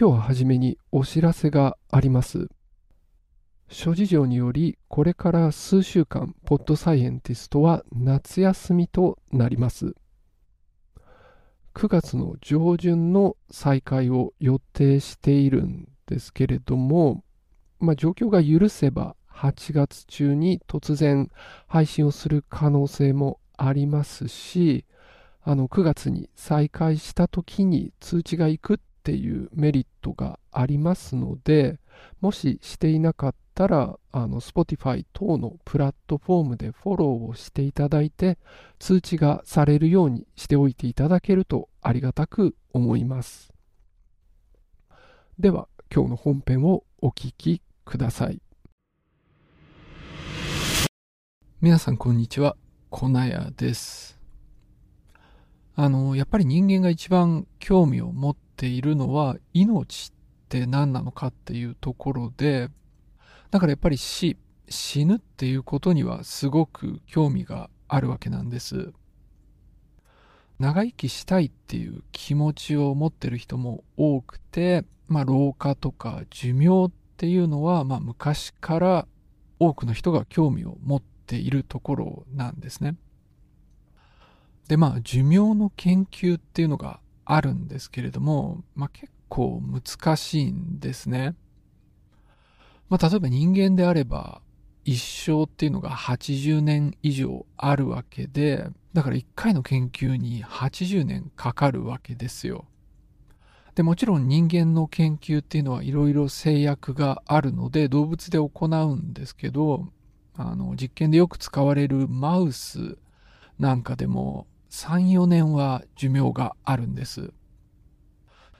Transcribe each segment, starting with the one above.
今日は初めにお知らせがあります。諸事情により、これから数週間、ポッドサイエンティストは夏休みとなります。9月の上旬の再開を予定しているんですけれども、まあ、状況が許せば8月中に突然配信をする可能性もありますし、あの9月に再開した時に通知が行くっていうメリットがありますので、もししていなかったら、あの、Spotify 等のプラットフォームでフォローをしていただいて、通知がされるようにしておいていただけるとありがたく思います。では、今日の本編をお聞きください。皆さん、こんにちは。粉屋です。あの、やっぱり人間が一番興味を持ってているのは命って何なのかっていうところで、だからやっぱり死、死ぬっていうことにはすごく興味があるわけなんです。長生きしたいっていう気持ちを持ってる人も多くて、まあ老化とか寿命っていうのは、まあ昔から多くの人が興味を持っているところなんですね。でまあ寿命の研究っていうのがあるんですけれども、まあ、結構難しいんですね。まあ、例えば人間であれば一生っていうのが80年以上あるわけで、だから1回の研究に80年かかるわけですよ。でもちろん人間の研究っていうのはいろいろ制約があるので動物で行うんですけどあの実験でよく使われるマウスなんかでも3、4年は寿命があるんです。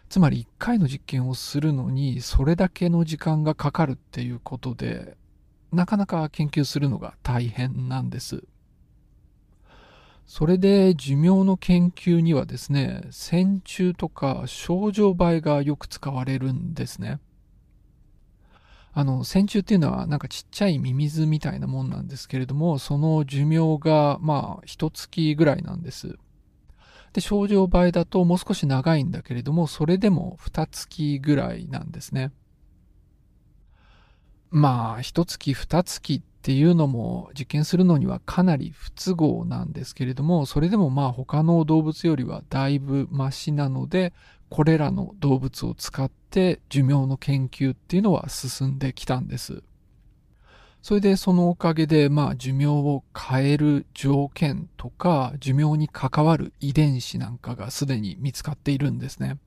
つまり1回の実験をするのにそれだけの時間がかかるっていうことで、なかなか研究するのが大変なんです。それで寿命の研究にはですね、線虫とか症状映がよく使われるんですね。あの、線虫っていうのはなんかちっちゃいミミズみたいなもんなんですけれども、その寿命がまあ一月ぐらいなんです。で、症状倍だともう少し長いんだけれども、それでも二月ぐらいなんですね。まあ、一月二月っていうのも実験するのにはかなり不都合なんですけれども、それでもまあ他の動物よりはだいぶマシなので、これらの動物を使って寿命の研究っていうのは進んできたんです。それでそのおかげで、まあ、寿命を変える条件とか、寿命に関わる遺伝子なんかがすでに見つかっているんですね。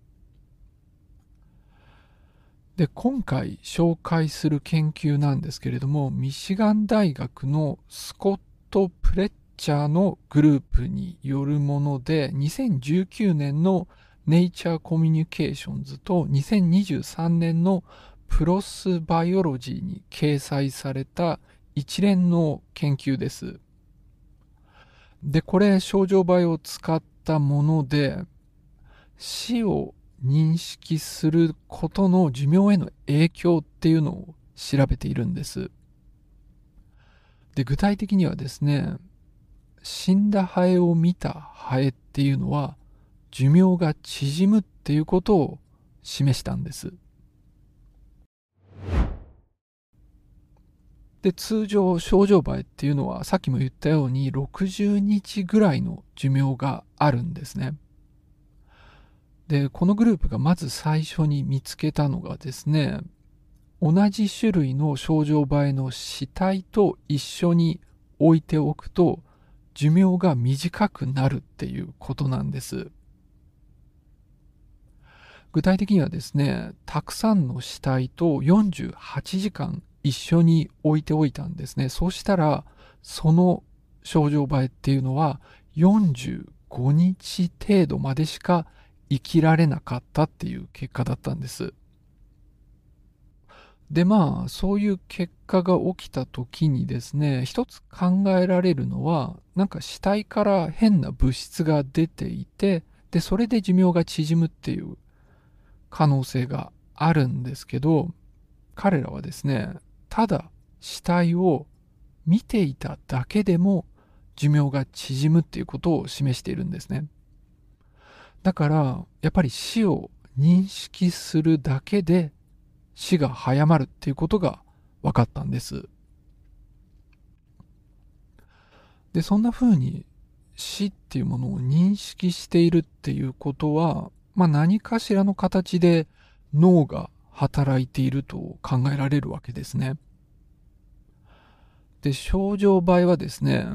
で、今回紹介する研究なんですけれども、ミシガン大学のスコット・プレッチャーのグループによるもので、2019年のネイチャーコミュニケーションズと2023年のプロスバイオロジーに掲載された一連の研究です。で、これ、症状倍を使ったもので、死を認識することの寿命への影響っていうのを調べているんです。で、具体的にはですね、死んだハエを見たハエっていうのは、寿命が縮むっていうことを示したんです。で、通常症状映えっていうのはさっきも言ったように60日ぐらいの寿命があるんですね。で、このグループがまず最初に見つけたのがですね、同じ種類の症状映えの死体と一緒に置いておくと寿命が短くなるっていうことなんです。具体的にはですね、たくさんの死体と48時間一緒に置いておいたんですね。そうしたら、その症状映えっていうのは45日程度までしか生きられなかったっていう結果だったんです。でまあそういう結果が起きた時にですね一つ考えられるのはなんか死体から変な物質が出ていてでそれで寿命が縮むっていう可能性があるんですけど、彼らはですね、ただ死体を見ていただけでも寿命が縮むっていうことを示しているんですね。だから、やっぱり死を認識するだけで死が早まるっていうことが分かったんです。で、そんな風に死っていうものを認識しているっていうことは、まあ何かしらの形で脳が働いていると考えられるわけですね。で、症状場合はですね、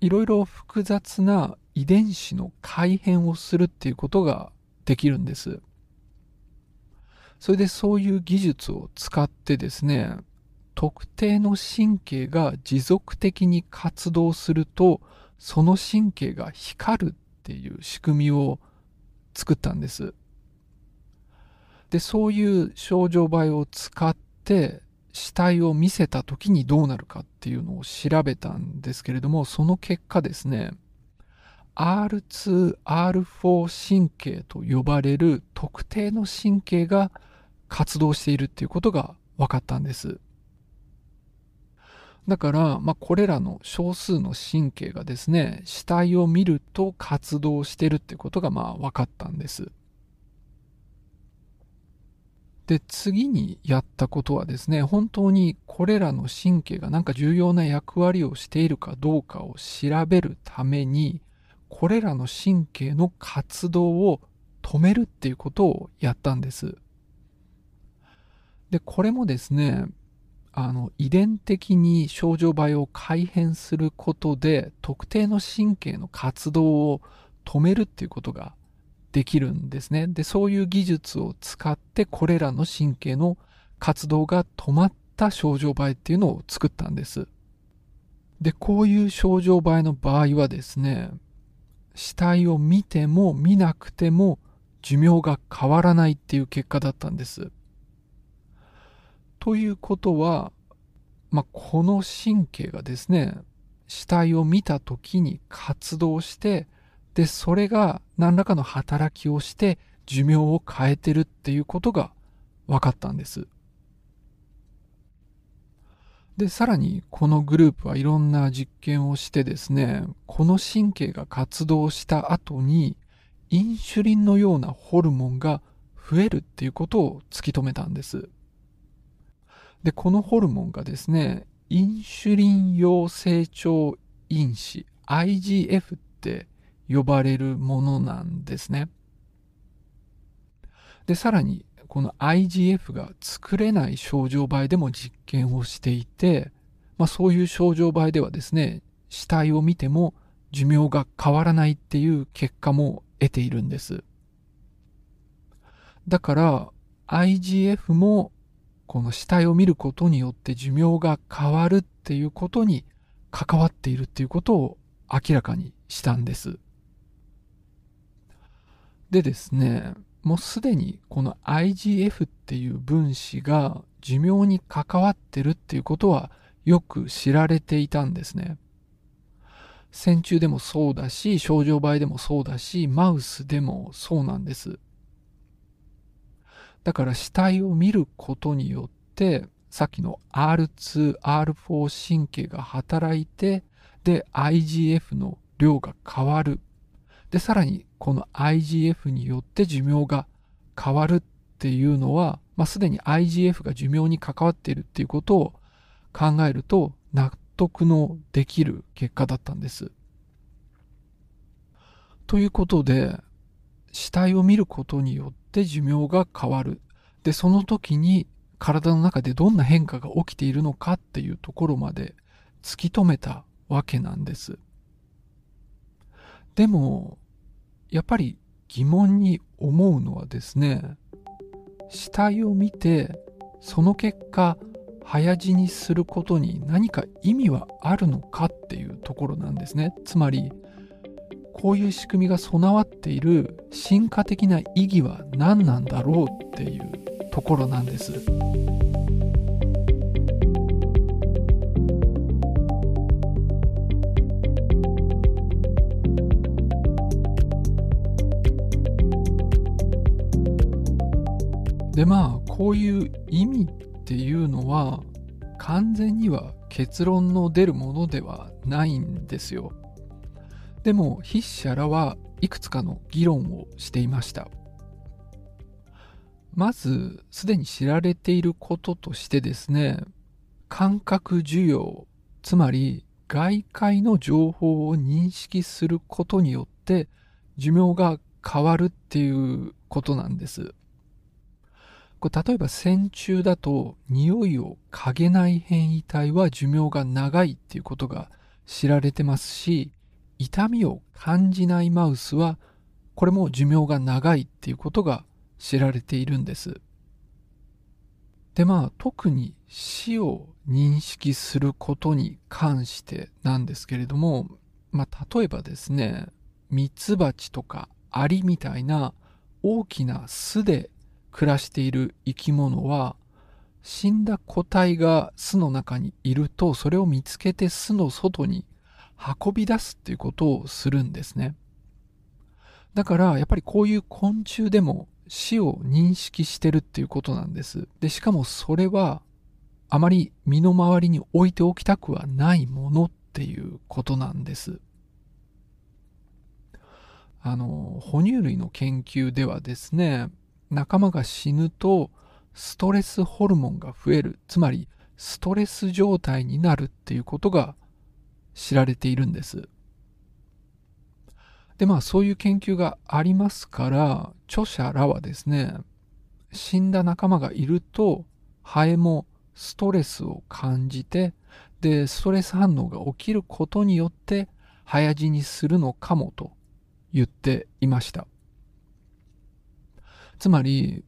いろいろ複雑な遺伝子の改変をするっていうことができるんです。それでそういう技術を使ってですね、特定の神経が持続的に活動すると、その神経が光るっていう仕組みを作ったんです。で、そういう症状倍を使って死体を見せた時にどうなるかっていうのを調べたんですけれども、その結果ですね、R2、R4 神経と呼ばれる特定の神経が活動しているっていうことが分かったんです。だから、まあ、これらの少数の神経がですね、死体を見ると活動してるってことがまあ分かったんです。で、次にやったことはですね、本当にこれらの神経が何か重要な役割をしているかどうかを調べるために、これらの神経の活動を止めるっていうことをやったんです。で、これもですね、あの、遺伝的に症状倍を改変することで、特定の神経の活動を止めるっていうことができるんですね。で、そういう技術を使ってこれらの神経の活動が止まった症状映えっていうのを作ったんです。で、こういう症状映えの場合はですね、死体を見ても見なくても寿命が変わらないっていう結果だったんです。ということは、まあ、この神経がですね、死体を見た時に活動して、で、それが何らかの働きをして寿命を変えてるっていうことが分かったんです。で、さらにこのグループはいろんな実験をしてですね、この神経が活動した後にインシュリンのようなホルモンが増えるっていうことを突き止めたんです。で、このホルモンがですね、インシュリン陽成長因子 IGF って呼ばれるものなんですね。で、さらに、この IGF が作れない症状場合でも実験をしていて、まあそういう症状場合ではですね、死体を見ても寿命が変わらないっていう結果も得ているんです。だから IGF もこの死体を見ることによって寿命が変わるっていうことに関わっているっていうことを明らかにしたんです。でですね、もうすでにこの IGF っていう分子が寿命に関わってるっていうことはよく知られていたんですね。線虫でもそうだし、症状場合でもそうだし、マウスでもそうなんです。だから死体を見ることによって、さっきの R2、R4 神経が働いて、で、IGF の量が変わる。で、さらにこの IGF によって寿命が変わるっていうのは、まあ、すでに IGF が寿命に関わっているっていうことを考えると納得のできる結果だったんです。ということで、死体を見ることによってて寿命が変わる。で、その時に体の中でどんな変化が起きているのかっていうところまで突き止めたわけなんです。でも、やっぱり疑問に思うのはですね、死体を見て、その結果、早死にすることに何か意味はあるのかっていうところなんですね。つまり、こういう仕組みが備わっている進化的な意義は何なんだろうっていうところなんです。でまあこういう意味っていうのは完全には結論の出るものではないんですよ。でも筆者らはいくつかの議論をしていました。まず、すでに知られていることとしてですね、感覚需要、つまり外界の情報を認識することによって寿命が変わるっていうことなんです。これ例えば線虫だと匂いを嗅げない変異体は寿命が長いっていうことが知られてますし、痛みを感じないマウスはこれも寿命が長いっていうことが知られているんです。でまあ特に死を認識することに関してなんですけれども、まあ例えばですね、ミツバチとかアリみたいな大きな巣で暮らしている生き物は死んだ個体が巣の中にいるとそれを見つけて巣の外に運び出すっていうことをするんですね。だからやっぱりこういう昆虫でも死を認識してるっていうことなんです。で、しかもそれはあまり身の回りに置いておきたくはないものっていうことなんです。あの、哺乳類の研究ではですね、仲間が死ぬとストレスホルモンが増える、つまりストレス状態になるっていうことが知られているんです。で、まあそういう研究がありますから、著者らはですね、死んだ仲間がいると、ハエもストレスを感じて、で、ストレス反応が起きることによって、早死にするのかもと言っていました。つまり、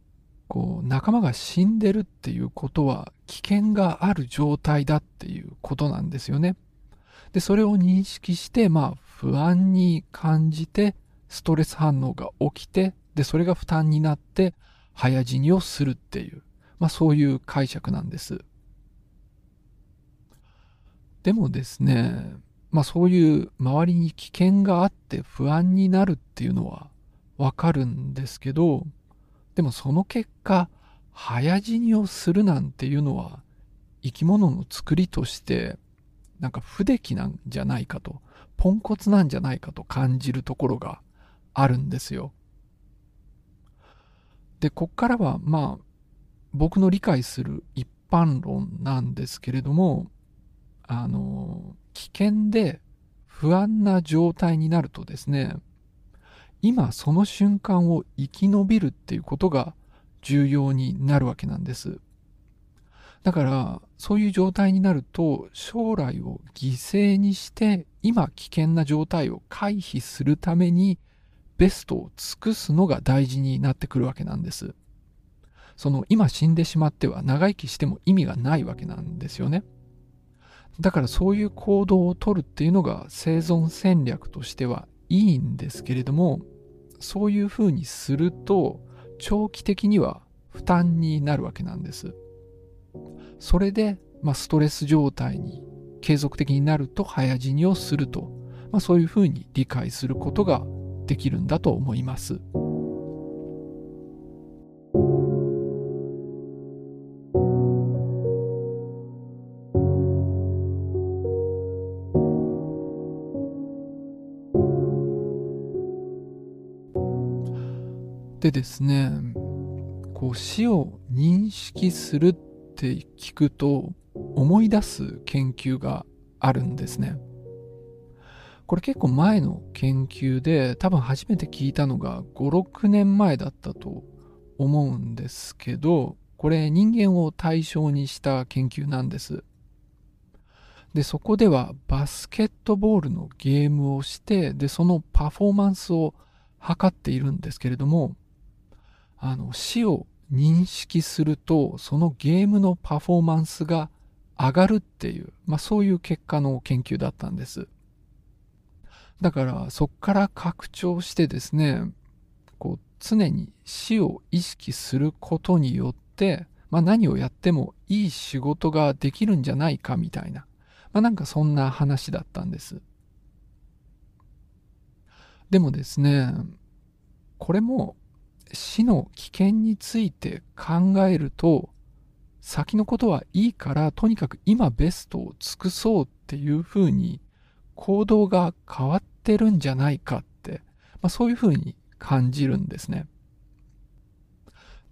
こう、仲間が死んでるっていうことは危険がある状態だっていうことなんですよね。で、それを認識して、まあ、不安に感じて、ストレス反応が起きて、で、それが負担になって、早死にをするっていう、まあそういう解釈なんです。でもですね、まあそういう周りに危険があって不安になるっていうのはわかるんですけど、でもその結果、早死にをするなんていうのは生き物の作りとしてなんか不出来なんじゃないかと、ポンコツなんじゃないかと感じるところがあるんですよ。で、こっからはまあ、僕の理解する一般論なんですけれども、あの、危険で不安な状態になるとですね、今その瞬間を生き延びるっていうことが重要になるわけなんです。だから、そういう状態になると、将来を犠牲にして、今危険な状態を回避するために、ベストを尽くすのが大事になってくるわけなんです。その、今死んでしまっては長生きしても意味がないわけなんですよね。だからそういう行動をとるっていうのが生存戦略としてはいいんですけれども、そういうふうにすると、長期的には負担になるわけなんです。それで、まあ、ストレス状態に継続的になると早死にをすると、まあ、そういうふうに理解することができるんだと思います。でですね、こう死を認識するっって聞くと思い出す研究があるんですね。これ結構前の研究で多分初めて聞いたのが5、6年前だったと思うんですけど、これ人間を対象にした研究なんです。で、そこではバスケットボールのゲームをして、で、そのパフォーマンスを測っているんですけれども、あの、死を認識すると、そのゲームのパフォーマンスが上がるっていう、まあそういう結果の研究だったんです。だからそこから拡張してですね、こう常に死を意識することによって、まあ何をやってもいい仕事ができるんじゃないかみたいな、まあなんかそんな話だったんです。でもですね、これも死の危険について考えると、先のことはいいから、とにかく今ベストを尽くそうっていうふうに行動が変わってるんじゃないかって、まあ、そういうふうに感じるんですね。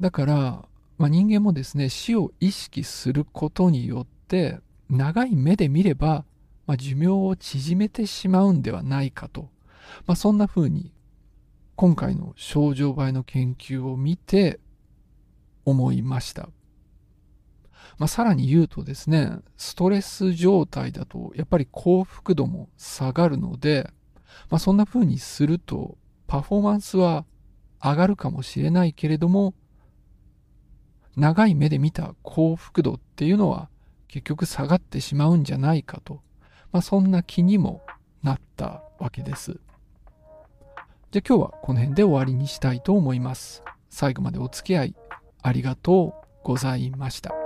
だから、まあ、人間もですね、死を意識することによって、長い目で見れば、まあ、寿命を縮めてしまうんではないかと。まあ、そんな風に、今回の症状倍の研究を見て思いました。まあ、さらに言うとですね、ストレス状態だと、やっぱり幸福度も下がるので、まあ、そんな風にすると、パフォーマンスは上がるかもしれないけれども、長い目で見た幸福度っていうのは結局下がってしまうんじゃないかと、まあ、そんな気にもなったわけです。じゃあ今日はこの辺で終わりにしたいと思います。最後までお付き合いありがとうございました。